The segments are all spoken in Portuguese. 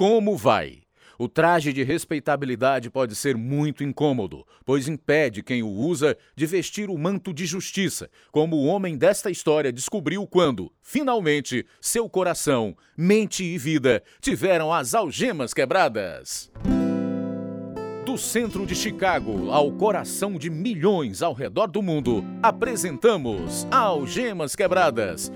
como vai? O traje de respeitabilidade pode ser muito incômodo, pois impede quem o usa de vestir o manto de justiça, como o homem desta história descobriu quando, finalmente, seu coração, mente e vida tiveram as algemas quebradas. Do centro de Chicago ao coração de milhões ao redor do mundo, apresentamos Algemas Quebradas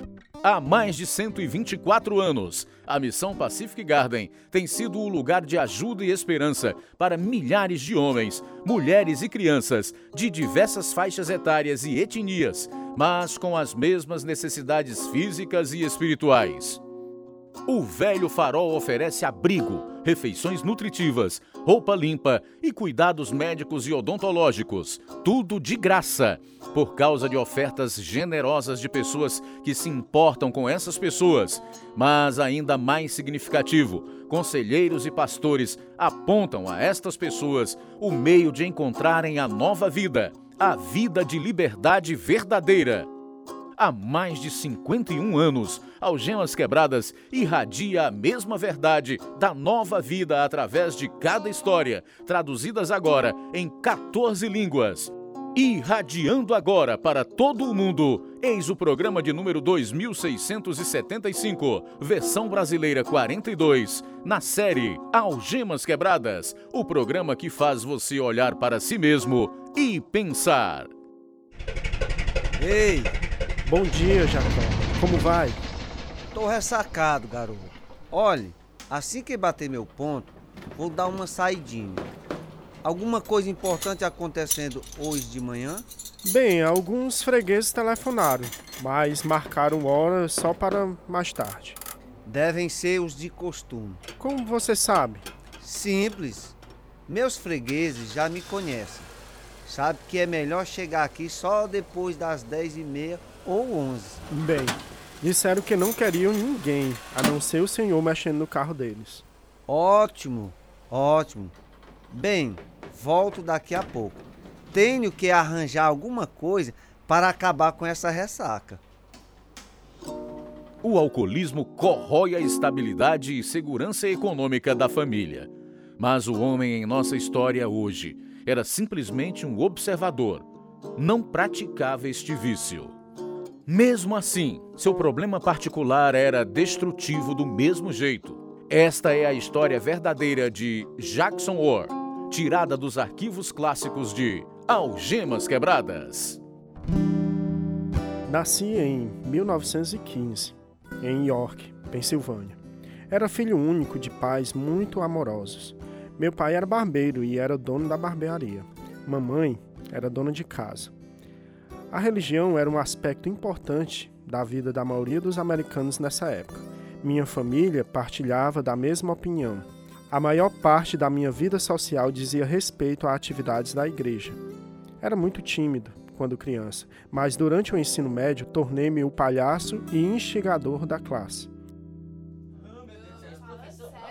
Há mais de 124 anos, a Missão Pacific Garden tem sido o lugar de ajuda e esperança para milhares de homens, mulheres e crianças de diversas faixas etárias e etnias, mas com as mesmas necessidades físicas e espirituais. O Velho Farol oferece abrigo, refeições nutritivas, roupa limpa e cuidados médicos e odontológicos, tudo de graça, por causa de ofertas generosas de pessoas que se importam com essas pessoas. Mas ainda mais significativo, conselheiros e pastores apontam a estas pessoas o meio de encontrarem a nova vida, a vida de liberdade verdadeira. Há mais de 51 anos, Algemas Quebradas irradia a mesma verdade da nova vida através de cada história, traduzidas agora em 14 línguas. Irradiando agora para todo o mundo, eis o programa de número 2675, versão brasileira 42, na série Algemas Quebradas, o programa que faz você olhar para si mesmo e pensar. Ei! Bom dia, Jacó. Como vai? Tô ressacado, garoto. Olhe, assim que bater meu ponto, vou dar uma saidinha. Alguma coisa importante acontecendo hoje de manhã? Bem, alguns fregueses telefonaram, mas marcaram hora só para mais tarde. Devem ser os de costume. Como você sabe? Simples. Meus fregueses já me conhecem. Sabe que é melhor chegar aqui só depois das 10 e meia ou 11. Bem, disseram que não queriam ninguém, a não ser o senhor mexendo no carro deles. Ótimo, ótimo. Bem, volto daqui a pouco. Tenho que arranjar alguma coisa para acabar com essa ressaca. O alcoolismo corrói a estabilidade e segurança econômica da família. Mas o homem em nossa história hoje era simplesmente um observador. Não praticava este vício. Mesmo assim, seu problema particular era destrutivo do mesmo jeito. Esta é a história verdadeira de Jackson Orr, tirada dos arquivos clássicos de Algemas Quebradas. Nasci em 1915, em York, Pensilvânia. Era filho único de pais muito amorosos. Meu pai era barbeiro e era dono da barbearia. Mamãe era dona de casa. A religião era um aspecto importante da vida da maioria dos americanos nessa época. Minha família partilhava da mesma opinião. A maior parte da minha vida social dizia respeito a atividades da igreja. Era muito tímido quando criança, mas durante o ensino médio tornei-me o palhaço e instigador da classe.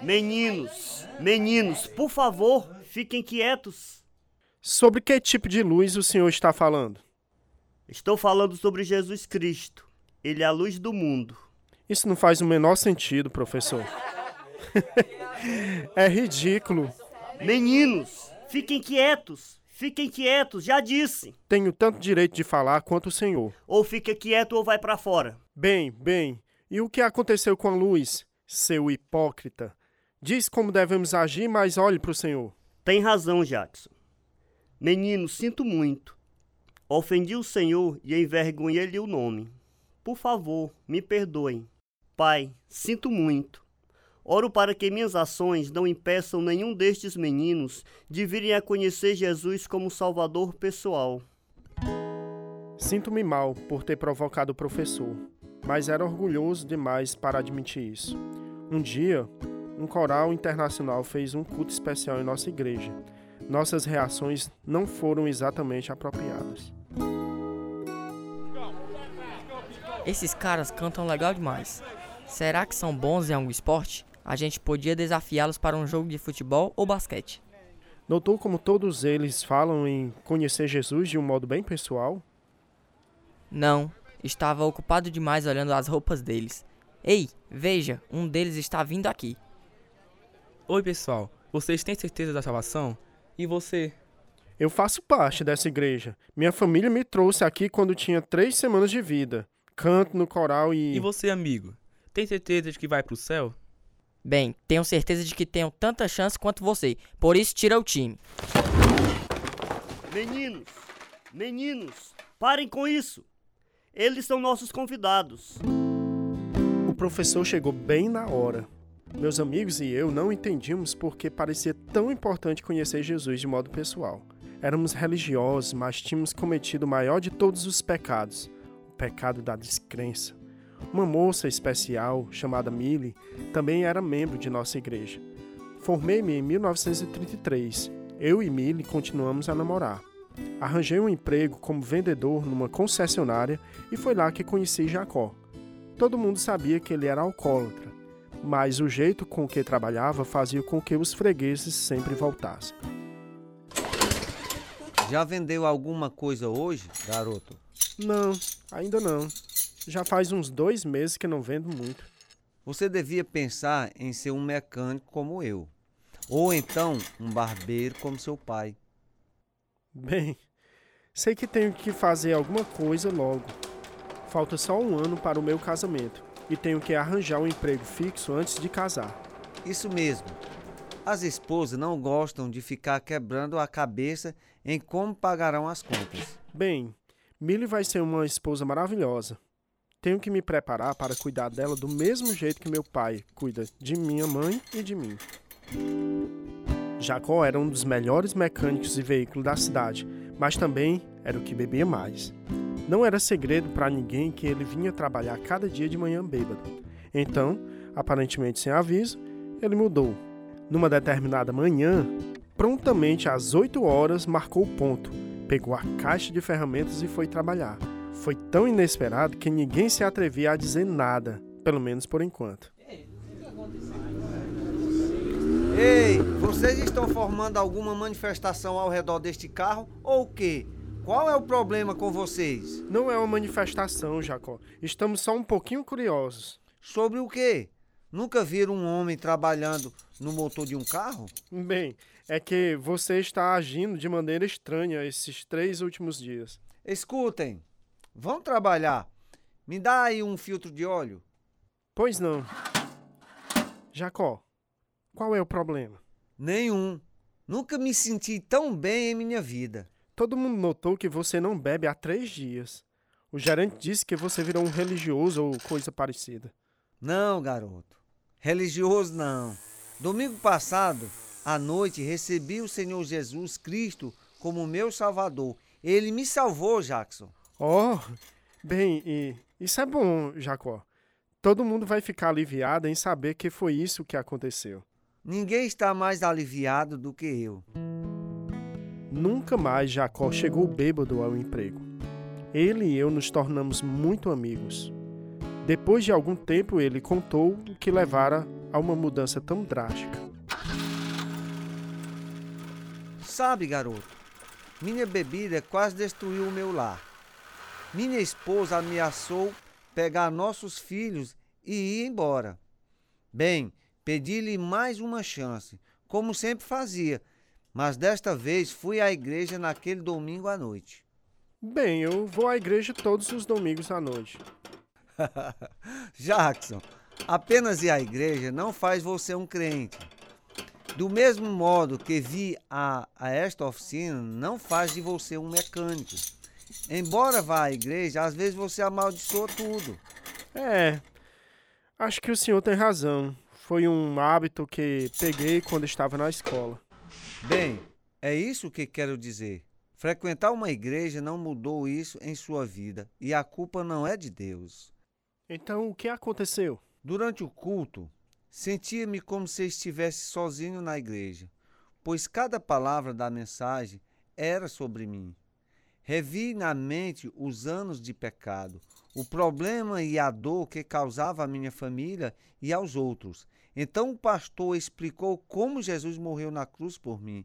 Meninos, meninos, por favor, fiquem quietos. Sobre que tipo de luz o senhor está falando? Estou falando sobre Jesus Cristo. Ele é a luz do mundo. Isso não faz o menor sentido, professor. é ridículo. Meninos, fiquem quietos. Fiquem quietos, já disse. Tenho tanto direito de falar quanto o senhor. Ou fica quieto ou vai para fora. Bem, bem. E o que aconteceu com a luz, seu hipócrita? Diz como devemos agir, mas olhe para o senhor. Tem razão, Jackson. Menino, sinto muito. Ofendi o Senhor e envergonhei-lhe o nome. Por favor, me perdoem. Pai, sinto muito. Oro para que minhas ações não impeçam nenhum destes meninos de virem a conhecer Jesus como Salvador pessoal. Sinto-me mal por ter provocado o professor, mas era orgulhoso demais para admitir isso. Um dia, um coral internacional fez um culto especial em nossa igreja. Nossas reações não foram exatamente apropriadas. Esses caras cantam legal demais. Será que são bons em algum esporte? A gente podia desafiá-los para um jogo de futebol ou basquete. Notou como todos eles falam em conhecer Jesus de um modo bem pessoal? Não, estava ocupado demais olhando as roupas deles. Ei, veja, um deles está vindo aqui. Oi, pessoal. Vocês têm certeza da salvação? E você? Eu faço parte dessa igreja. Minha família me trouxe aqui quando tinha três semanas de vida. Canto no coral e. E você, amigo? Tem certeza de que vai pro céu? Bem, tenho certeza de que tenho tanta chance quanto você. Por isso, tira o time. Meninos, meninos, parem com isso. Eles são nossos convidados. O professor chegou bem na hora. Meus amigos e eu não entendíamos porque parecia tão importante conhecer Jesus de modo pessoal. Éramos religiosos, mas tínhamos cometido o maior de todos os pecados pecado da descrença. Uma moça especial, chamada Millie, também era membro de nossa igreja. Formei-me em 1933. Eu e Millie continuamos a namorar. Arranjei um emprego como vendedor numa concessionária e foi lá que conheci Jacó. Todo mundo sabia que ele era alcoólatra, mas o jeito com que trabalhava fazia com que os fregueses sempre voltassem. Já vendeu alguma coisa hoje, garoto? Não, ainda não. Já faz uns dois meses que não vendo muito. Você devia pensar em ser um mecânico como eu. Ou então um barbeiro como seu pai. Bem, sei que tenho que fazer alguma coisa logo. Falta só um ano para o meu casamento e tenho que arranjar um emprego fixo antes de casar. Isso mesmo. As esposas não gostam de ficar quebrando a cabeça em como pagarão as contas. Bem, Millie vai ser uma esposa maravilhosa. Tenho que me preparar para cuidar dela do mesmo jeito que meu pai cuida de minha mãe e de mim. Jacó era um dos melhores mecânicos de veículo da cidade, mas também era o que bebia mais. Não era segredo para ninguém que ele vinha trabalhar cada dia de manhã bêbado. Então, aparentemente sem aviso, ele mudou. Numa determinada manhã, prontamente às 8 horas, marcou o ponto, pegou a caixa de ferramentas e foi trabalhar. Foi tão inesperado que ninguém se atrevia a dizer nada, pelo menos por enquanto. Ei, vocês estão formando alguma manifestação ao redor deste carro ou o quê? Qual é o problema com vocês? Não é uma manifestação, Jacó. Estamos só um pouquinho curiosos. Sobre o quê? Nunca viram um homem trabalhando no motor de um carro? Bem, é que você está agindo de maneira estranha esses três últimos dias. Escutem, vão trabalhar. Me dá aí um filtro de óleo. Pois não. Jacó, qual é o problema? Nenhum. Nunca me senti tão bem em minha vida. Todo mundo notou que você não bebe há três dias. O gerente disse que você virou um religioso ou coisa parecida. Não, garoto. Religioso não. Domingo passado, à noite, recebi o Senhor Jesus Cristo como meu Salvador. Ele me salvou, Jackson. Oh, bem, e isso é bom, Jacó. Todo mundo vai ficar aliviado em saber que foi isso que aconteceu. Ninguém está mais aliviado do que eu. Nunca mais Jacó chegou bêbado ao emprego. Ele e eu nos tornamos muito amigos. Depois de algum tempo, ele contou o que levara a uma mudança tão drástica. Sabe, garoto, minha bebida quase destruiu o meu lar. Minha esposa ameaçou pegar nossos filhos e ir embora. Bem, pedi-lhe mais uma chance, como sempre fazia, mas desta vez fui à igreja naquele domingo à noite. Bem, eu vou à igreja todos os domingos à noite. Jackson, apenas ir à igreja não faz você um crente. Do mesmo modo que vi a, a esta oficina, não faz de você um mecânico. Embora vá à igreja, às vezes você amaldiçoa tudo. É, acho que o senhor tem razão. Foi um hábito que peguei quando estava na escola. Bem, é isso que quero dizer. Frequentar uma igreja não mudou isso em sua vida e a culpa não é de Deus. Então, o que aconteceu? Durante o culto, sentia-me como se estivesse sozinho na igreja, pois cada palavra da mensagem era sobre mim. Revi na mente os anos de pecado, o problema e a dor que causava à minha família e aos outros. Então o pastor explicou como Jesus morreu na cruz por mim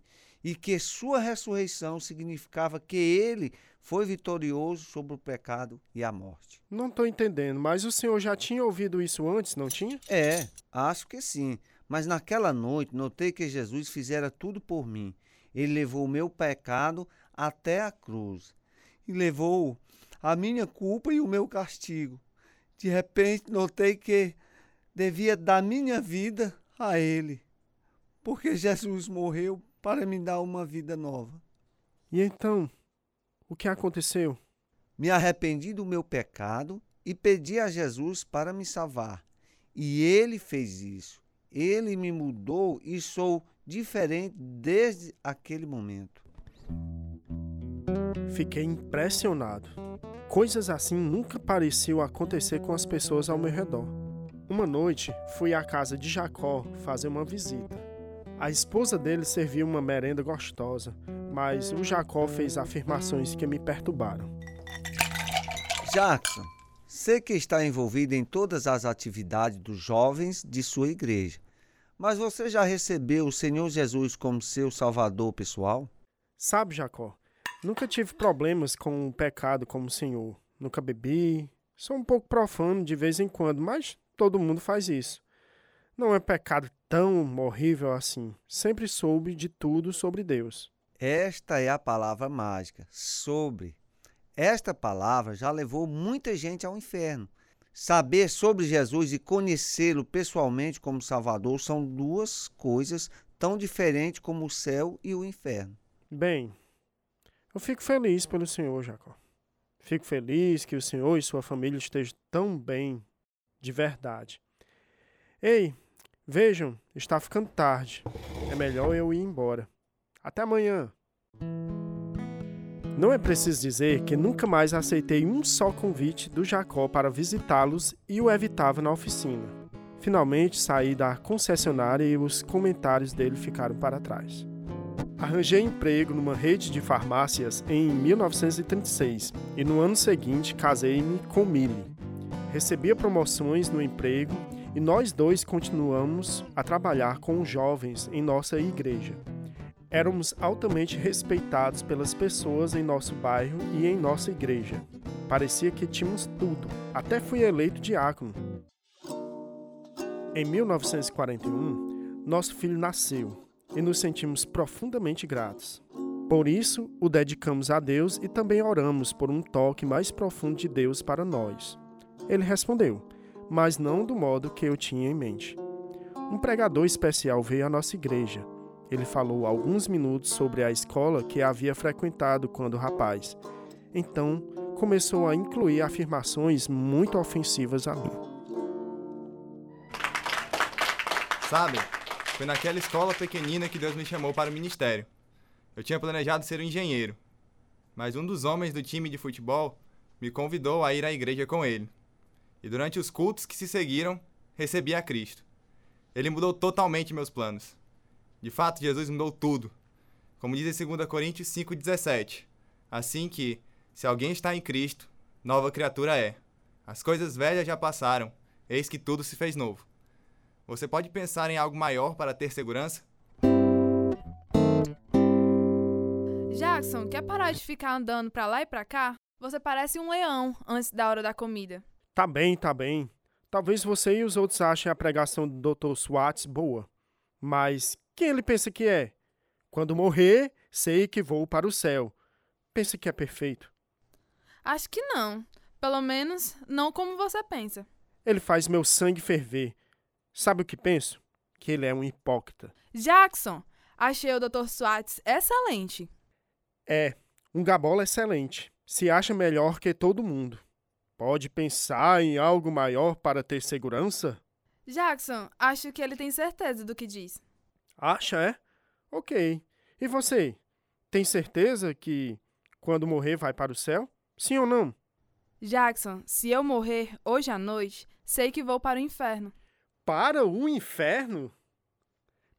e que sua ressurreição significava que ele foi vitorioso sobre o pecado e a morte. Não estou entendendo, mas o senhor já tinha ouvido isso antes, não tinha? É, acho que sim. Mas naquela noite notei que Jesus fizera tudo por mim. Ele levou o meu pecado até a cruz e levou a minha culpa e o meu castigo. De repente notei que devia dar minha vida a Ele, porque Jesus morreu para me dar uma vida nova. E então, o que aconteceu? Me arrependi do meu pecado e pedi a Jesus para me salvar. E ele fez isso. Ele me mudou e sou diferente desde aquele momento. Fiquei impressionado. Coisas assim nunca pareciam acontecer com as pessoas ao meu redor. Uma noite, fui à casa de Jacó fazer uma visita. A esposa dele serviu uma merenda gostosa, mas o Jacó fez afirmações que me perturbaram. Jackson, sei que está envolvido em todas as atividades dos jovens de sua igreja, mas você já recebeu o Senhor Jesus como seu salvador pessoal? Sabe, Jacó, nunca tive problemas com o pecado como o Senhor. Nunca bebi. Sou um pouco profano de vez em quando, mas todo mundo faz isso. Não é pecado tão horrível assim. Sempre soube de tudo sobre Deus. Esta é a palavra mágica, sobre. Esta palavra já levou muita gente ao inferno. Saber sobre Jesus e conhecê-lo pessoalmente como Salvador são duas coisas tão diferentes como o céu e o inferno. Bem, eu fico feliz pelo Senhor, Jacó. Fico feliz que o Senhor e sua família estejam tão bem, de verdade. Ei, vejam, está ficando tarde. É melhor eu ir embora. Até amanhã. Não é preciso dizer que nunca mais aceitei um só convite do Jacó para visitá-los e o evitava na oficina. Finalmente saí da concessionária e os comentários dele ficaram para trás. Arranjei emprego numa rede de farmácias em 1936 e no ano seguinte casei-me com Millie. Recebia promoções no emprego e nós dois continuamos a trabalhar com os jovens em nossa igreja. Éramos altamente respeitados pelas pessoas em nosso bairro e em nossa igreja. Parecia que tínhamos tudo. Até fui eleito diácono. Em 1941, nosso filho nasceu e nos sentimos profundamente gratos. Por isso, o dedicamos a Deus e também oramos por um toque mais profundo de Deus para nós. Ele respondeu, mas não do modo que eu tinha em mente. Um pregador especial veio à nossa igreja ele falou alguns minutos sobre a escola que havia frequentado quando rapaz. Então, começou a incluir afirmações muito ofensivas a mim. Sabe, foi naquela escola pequenina que Deus me chamou para o ministério. Eu tinha planejado ser um engenheiro, mas um dos homens do time de futebol me convidou a ir à igreja com ele. E durante os cultos que se seguiram, recebi a Cristo. Ele mudou totalmente meus planos. De fato, Jesus mudou tudo. Como diz em 2 Coríntios 5,17. Assim que, se alguém está em Cristo, nova criatura é. As coisas velhas já passaram, eis que tudo se fez novo. Você pode pensar em algo maior para ter segurança? Jackson, quer parar de ficar andando pra lá e pra cá? Você parece um leão antes da hora da comida. Tá bem, tá bem. Talvez você e os outros achem a pregação do Dr. Swats boa. Mas quem ele pensa que é? Quando morrer, sei que vou para o céu. Pensa que é perfeito? Acho que não. Pelo menos, não como você pensa. Ele faz meu sangue ferver. Sabe o que penso? Que ele é um hipócrita. Jackson, achei o Dr. Swartz excelente. É, um gabola excelente. Se acha melhor que todo mundo. Pode pensar em algo maior para ter segurança? Jackson, acho que ele tem certeza do que diz. Acha, é? Ok. E você? Tem certeza que quando morrer vai para o céu? Sim ou não? Jackson, se eu morrer hoje à noite, sei que vou para o inferno. Para o inferno?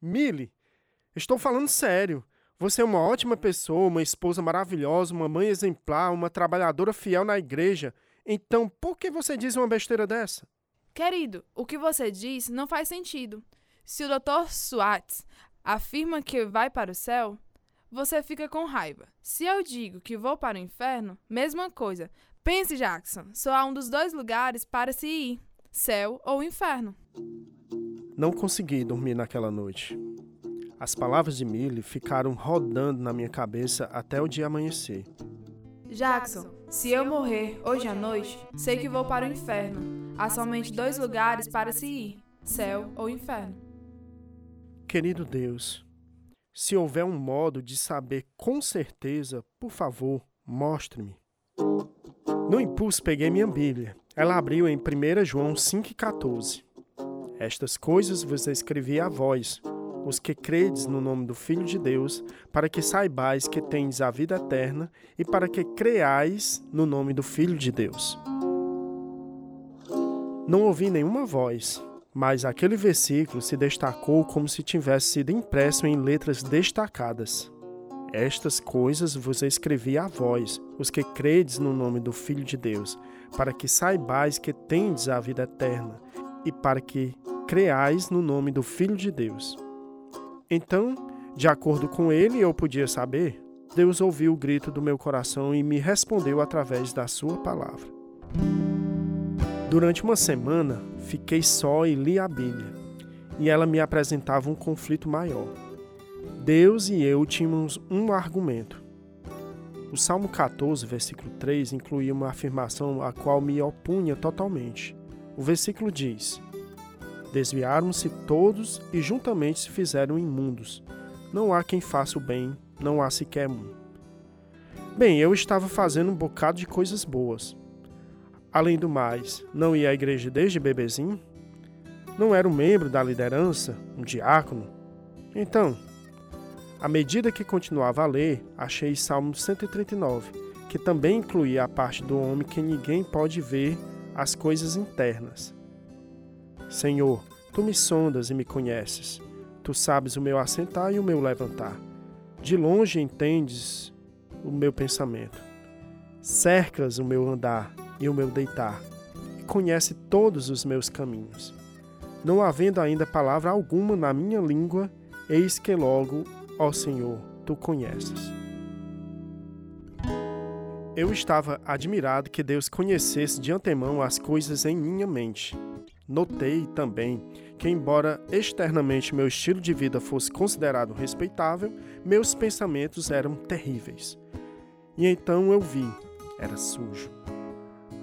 Millie, estou falando sério. Você é uma ótima pessoa, uma esposa maravilhosa, uma mãe exemplar, uma trabalhadora fiel na igreja. Então, por que você diz uma besteira dessa? Querido, o que você diz não faz sentido. Se o Dr. Swartz afirma que vai para o céu, você fica com raiva. Se eu digo que vou para o inferno, mesma coisa. Pense, Jackson, só há um dos dois lugares para se ir: céu ou inferno. Não consegui dormir naquela noite. As palavras de Millie ficaram rodando na minha cabeça até o dia amanhecer. Jackson, se eu morrer hoje à noite, sei que vou para o inferno. Há somente dois lugares para se ir: céu ou inferno. Querido Deus, se houver um modo de saber com certeza, por favor, mostre-me. No impulso, peguei minha Bíblia. Ela abriu em 1 João 5,14. Estas coisas vos escrevi a vós, os que credes no nome do Filho de Deus, para que saibais que tendes a vida eterna e para que creais no nome do Filho de Deus. Não ouvi nenhuma voz, mas aquele versículo se destacou como se tivesse sido impresso em letras destacadas. Estas coisas vos escrevi a vós, os que credes no nome do Filho de Deus, para que saibais que tendes a vida eterna, e para que creais no nome do Filho de Deus. Então, de acordo com ele, eu podia saber. Deus ouviu o grito do meu coração e me respondeu através da sua palavra. Durante uma semana, fiquei só e li a Bíblia, e ela me apresentava um conflito maior. Deus e eu tínhamos um argumento. O Salmo 14, versículo 3, incluía uma afirmação a qual me opunha totalmente. O versículo diz: Desviaram-se todos e juntamente se fizeram imundos. Não há quem faça o bem, não há sequer um. Bem, eu estava fazendo um bocado de coisas boas. Além do mais, não ia à igreja desde bebezinho? Não era um membro da liderança, um diácono? Então, à medida que continuava a ler, achei Salmo 139, que também incluía a parte do homem que ninguém pode ver as coisas internas. Senhor, tu me sondas e me conheces. Tu sabes o meu assentar e o meu levantar. De longe entendes o meu pensamento. Cercas o meu andar e o meu deitar, e conhece todos os meus caminhos. Não havendo ainda palavra alguma na minha língua, eis que logo, ó Senhor, tu conheces. Eu estava admirado que Deus conhecesse de antemão as coisas em minha mente. Notei também que, embora externamente meu estilo de vida fosse considerado respeitável, meus pensamentos eram terríveis. E então eu vi, era sujo.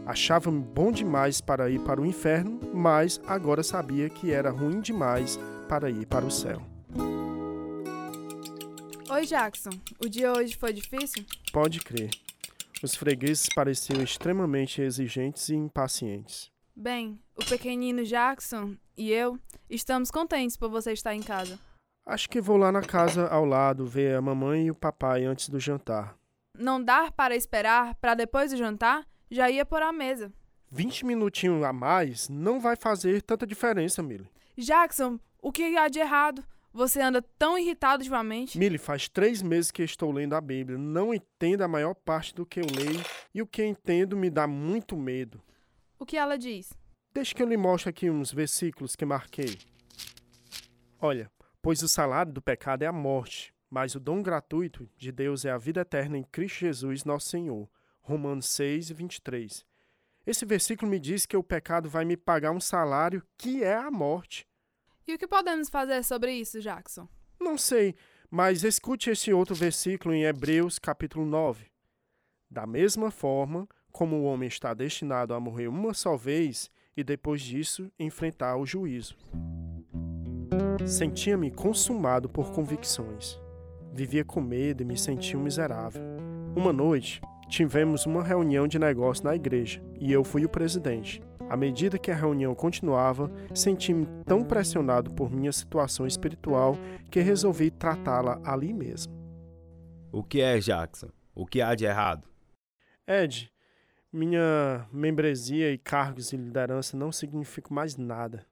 Achava-me bom demais para ir para o inferno, mas agora sabia que era ruim demais para ir para o céu. Oi, Jackson. O dia hoje foi difícil? Pode crer. Os fregueses pareciam extremamente exigentes e impacientes. Bem, o pequenino Jackson e eu estamos contentes por você estar em casa. Acho que vou lá na casa ao lado ver a mamãe e o papai antes do jantar. Não dar para esperar para depois do jantar? Já ia por a mesa. 20 minutinhos a mais não vai fazer tanta diferença, Millie. Jackson, o que há de errado? Você anda tão irritado ultimamente. Millie, faz três meses que estou lendo a Bíblia. Não entendo a maior parte do que eu leio e o que entendo me dá muito medo. O que ela diz? Deixa que eu lhe mostre aqui uns versículos que marquei. Olha, pois o salário do pecado é a morte, mas o dom gratuito de Deus é a vida eterna em Cristo Jesus, nosso Senhor. Romanos 6, 23. Esse versículo me diz que o pecado vai me pagar um salário que é a morte. E o que podemos fazer sobre isso, Jackson? Não sei, mas escute esse outro versículo em Hebreus, capítulo 9. Da mesma forma como o homem está destinado a morrer uma só vez e depois disso enfrentar o juízo. Sentia-me consumado por convicções. Vivia com medo e me sentia um miserável. Uma noite, tivemos uma reunião de negócio na igreja e eu fui o presidente. À medida que a reunião continuava, senti-me tão pressionado por minha situação espiritual que resolvi tratá-la ali mesmo. O que é, Jackson? O que há de errado? Ed, minha membresia e cargos de liderança não significam mais nada.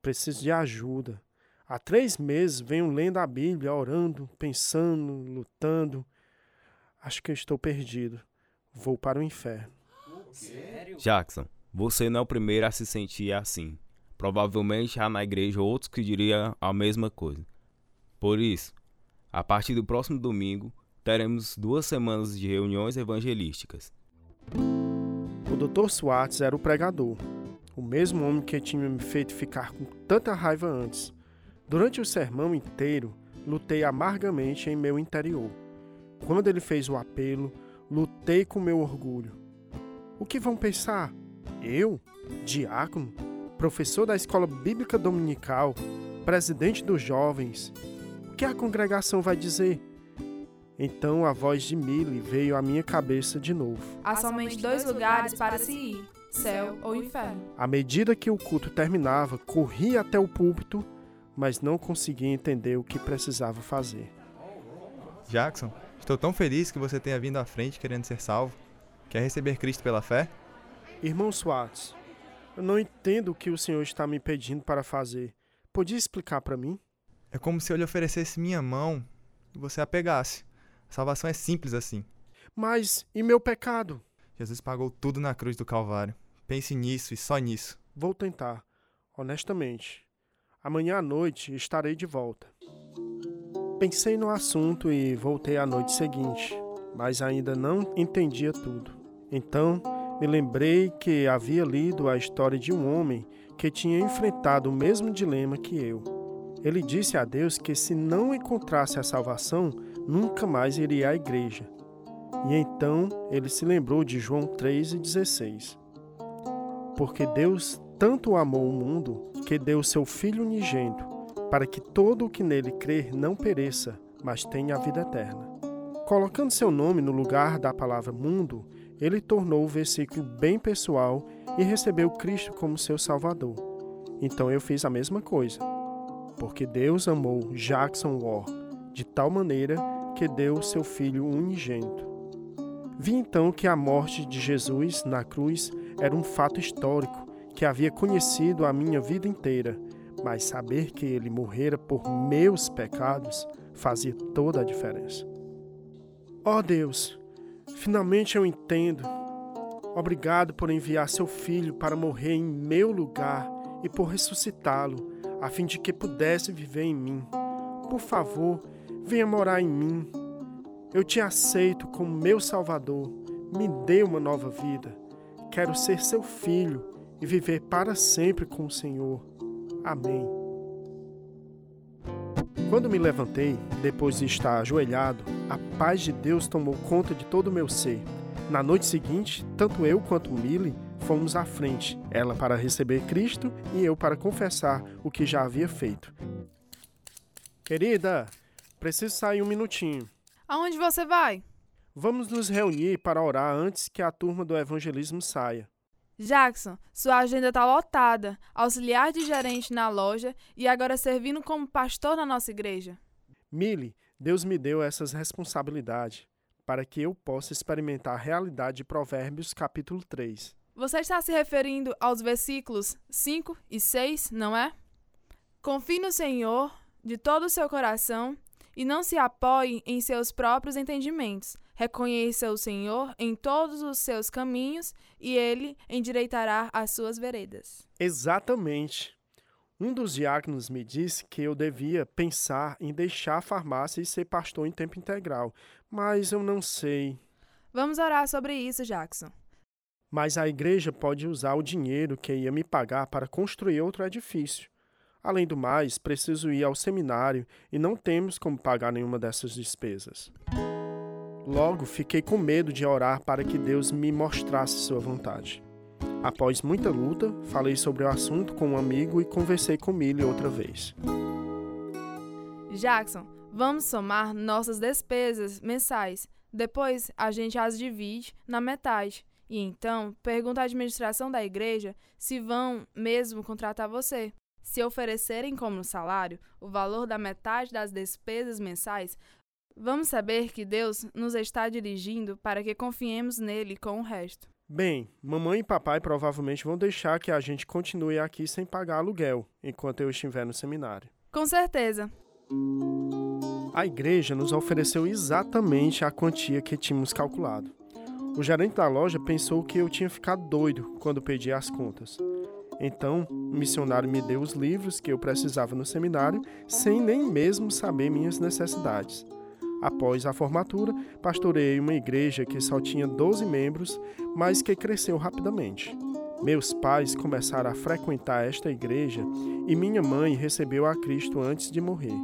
Preciso de ajuda. Há três meses venho lendo a Bíblia, orando, pensando, lutando. Acho que estou perdido. Vou para o inferno. Sério? Jackson, você não é o primeiro a se sentir assim. Provavelmente há na igreja outros que diriam a mesma coisa. Por isso, a partir do próximo domingo, teremos duas semanas de reuniões evangelísticas. O Dr. Swartz era o pregador. o mesmo homem que tinha me feito ficar com tanta raiva antes. Durante o sermão inteiro, lutei amargamente em meu interior. Quando ele fez o apelo, lutei com meu orgulho. O que vão pensar? Eu, diácono, professor da escola bíblica dominical, presidente dos jovens, o que a congregação vai dizer? Então a voz de Milly veio à minha cabeça de novo. Há somente dois lugares para se ir: céu ou inferno. À medida que o culto terminava, corri até o púlpito, mas não conseguia entender o que precisava fazer. Jackson, estou tão feliz que você tenha vindo à frente querendo ser salvo. Quer receber Cristo pela fé? Irmão Swartz, eu não entendo o que o senhor está me pedindo para fazer. Podia explicar para mim? É como se eu lhe oferecesse minha mão e você a pegasse. A salvação é simples assim. Mas e meu pecado? Jesus pagou tudo na cruz do Calvário. Pense nisso e só nisso. Vou tentar, honestamente. Amanhã à noite estarei de volta. Pensei no assunto e voltei à noite seguinte, mas ainda não entendia tudo. Então, me lembrei que havia lido a história de um homem que tinha enfrentado o mesmo dilema que eu. Ele disse a Deus que se não encontrasse a salvação, nunca mais iria à igreja. E então ele se lembrou de João 3,16. Porque Deus tanto amou o mundo que deu seu Filho unigênito, para que todo o que nele crer não pereça, mas tenha a vida eterna. Colocando seu nome no lugar da palavra mundo, ele tornou o versículo bem pessoal e recebeu Cristo como seu Salvador. Então eu fiz a mesma coisa, porque Deus amou Jackson War de tal maneira que deu seu Filho unigênito. Vi então que a morte de Jesus na cruz era um fato histórico que havia conhecido a minha vida inteira, mas saber que ele morrera por meus pecados fazia toda a diferença. Ó oh Deus, finalmente eu entendo. Obrigado por enviar seu filho para morrer em meu lugar e por ressuscitá-lo, a fim de que pudesse viver em mim. Por favor, venha morar em mim. Eu te aceito como meu Salvador. Me dê uma nova vida. Quero ser seu filho e viver para sempre com o Senhor. Amém. Quando me levantei, depois de estar ajoelhado, a paz de Deus tomou conta de todo o meu ser. Na noite seguinte, tanto eu quanto Milly fomos à frente, ela para receber Cristo e eu para confessar o que já havia feito. Querida, preciso sair um minutinho. Aonde você vai? Vamos nos reunir para orar antes que a turma do evangelismo saia. Jackson, sua agenda está lotada, auxiliar de gerente na loja e agora servindo como pastor na nossa igreja. Milly, Deus me deu essas responsabilidades para que eu possa experimentar a realidade de Provérbios capítulo 3. Você está se referindo aos versículos 5 e 6, não é? Confie no Senhor de todo o seu coração e não se apoie em seus próprios entendimentos. Reconheça o Senhor em todos os seus caminhos e ele endireitará as suas veredas. Exatamente. Um dos diáconos me disse que eu devia pensar em deixar a farmácia e ser pastor em tempo integral, mas eu não sei. Vamos orar sobre isso, Jackson. Mas a igreja pode usar o dinheiro que ia me pagar para construir outro edifício. Além do mais, preciso ir ao seminário e não temos como pagar nenhuma dessas despesas. Logo, fiquei com medo de orar para que Deus me mostrasse sua vontade. Após muita luta, falei sobre o assunto com um amigo e conversei com Millie outra vez. Jackson, vamos somar nossas despesas mensais. Depois a gente as divide na metade. E então pergunta à administração da igreja se vão mesmo contratar você. Se oferecerem como salário o valor da metade das despesas mensais, vamos saber que Deus nos está dirigindo para que confiemos nele com o resto. Bem, mamãe e papai provavelmente vão deixar que a gente continue aqui sem pagar aluguel enquanto eu estiver no seminário. Com certeza. A igreja nos ofereceu exatamente a quantia que tínhamos calculado. O gerente da loja pensou que eu tinha ficado doido quando pedi as contas. Então, o missionário me deu os livros que eu precisava no seminário, sem nem mesmo saber minhas necessidades. Após a formatura, pastorei uma igreja que só tinha 12 membros, mas que cresceu rapidamente. Meus pais começaram a frequentar esta igreja e minha mãe recebeu a Cristo antes de morrer.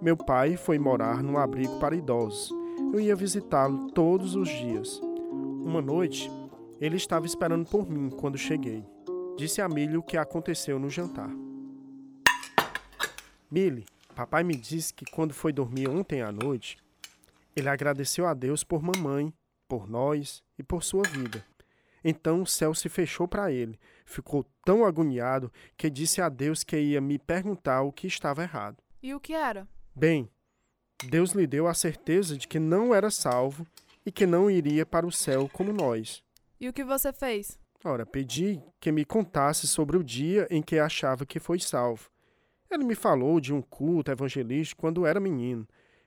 Meu pai foi morar num abrigo para idosos. Eu ia visitá-lo todos os dias. Uma noite, ele estava esperando por mim quando cheguei. Disse a Milly o que aconteceu no jantar. Milly, papai me disse que quando foi dormir ontem à noite, ele agradeceu a Deus por mamãe, por nós e por sua vida. Então o céu se fechou para ele. Ficou tão agoniado que disse a Deus que ia me perguntar o que estava errado. E o que era? Bem, Deus lhe deu a certeza de que não era salvo e que não iria para o céu como nós. E o que você fez? Ora, pedi que me contasse sobre o dia em que achava que foi salvo. Ele me falou de um culto evangelístico quando era menino.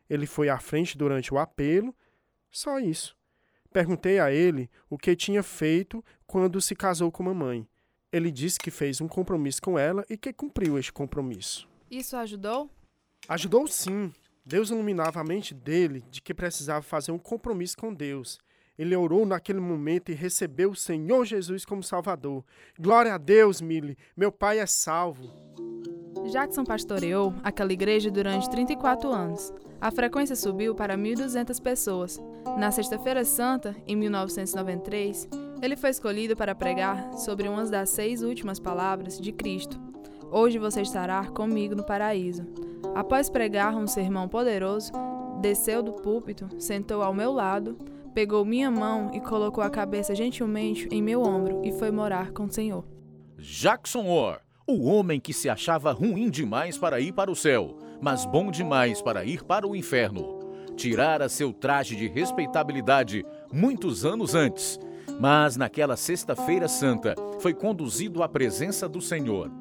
Ele foi à frente durante o apelo. Só isso. Perguntei a ele o que tinha feito quando se casou com mamãe. Ele disse que fez um compromisso com ela e que cumpriu este compromisso. Isso ajudou? Ajudou sim. Deus iluminava a mente dele de que precisava fazer um compromisso com Deus. Ele orou naquele momento e recebeu o Senhor Jesus como Salvador. Glória a Deus, Mili. Meu pai é salvo. Jackson pastoreou aquela igreja durante 34 anos. A frequência subiu para 1.200 pessoas. Na Sexta-feira Santa, em 1993, ele foi escolhido para pregar sobre uma das seis últimas palavras de Cristo. Hoje você estará comigo no paraíso. Após pregar um sermão poderoso, desceu do púlpito, sentou ao meu lado, pegou minha mão e colocou a cabeça gentilmente em meu ombro e foi morar com o Senhor. Jackson Orr, o homem que se achava ruim demais para ir para o céu, mas bom demais para ir para o inferno. Tirara seu traje de respeitabilidade muitos anos antes, mas naquela Sexta-feira Santa foi conduzido à presença do Senhor.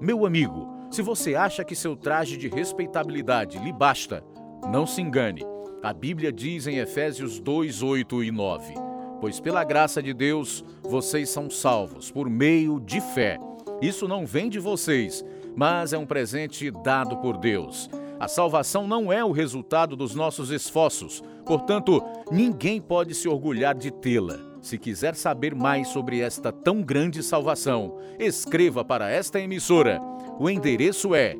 Meu amigo, se você acha que seu traje de respeitabilidade lhe basta, não se engane. A Bíblia diz em Efésios 2, 8 e 9: Pois pela graça de Deus vocês são salvos por meio de fé. Isso não vem de vocês, mas é um presente dado por Deus. A salvação não é o resultado dos nossos esforços, portanto, ninguém pode se orgulhar de tê-la. Se quiser saber mais sobre esta tão grande salvação, escreva para esta emissora o endereço é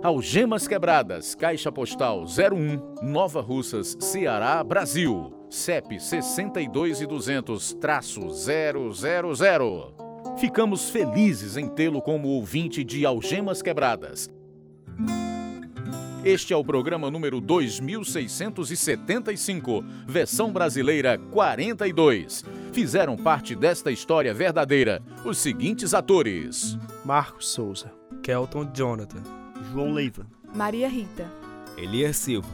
Algemas Quebradas, Caixa Postal 01, Nova Russas, Ceará, Brasil. CEP 62 e 200 000. Ficamos felizes em tê-lo como ouvinte de Algemas Quebradas. Este é o programa número 2675, versão brasileira 42. Fizeram parte desta história verdadeira os seguintes atores: Marcos Souza, Kelton Jonathan, João Leiva, Maria Rita, Elias Silva,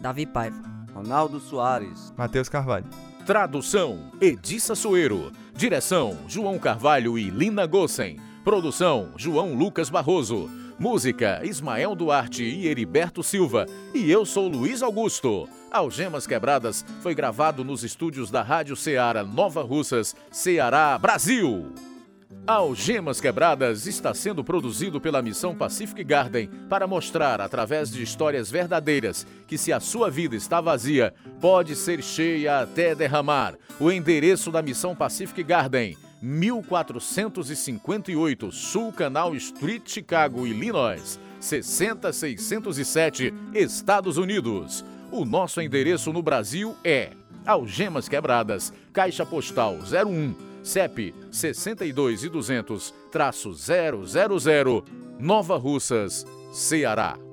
Davi Paiva, Ronaldo Soares, Matheus Carvalho. Tradução: Edissa Soeiro. Direção: João Carvalho e Lina Gossen. Produção: João Lucas Barroso. Música: Ismael Duarte e Heriberto Silva. E eu sou Luiz Augusto. Algemas Quebradas foi gravado nos estúdios da Rádio Ceará Nova Russas, Ceará, Brasil. Algemas Quebradas está sendo produzido pela Missão Pacific Garden para mostrar, através de histórias verdadeiras, que se a sua vida está vazia, pode ser cheia até derramar. O endereço da Missão Pacific Garden, 1458 Sul Canal Street, Chicago, Illinois, 60607, Estados Unidos. O nosso endereço no Brasil é Algemas Quebradas, Caixa Postal 01 CEP 62 e 200 000, Nova Russas, Ceará.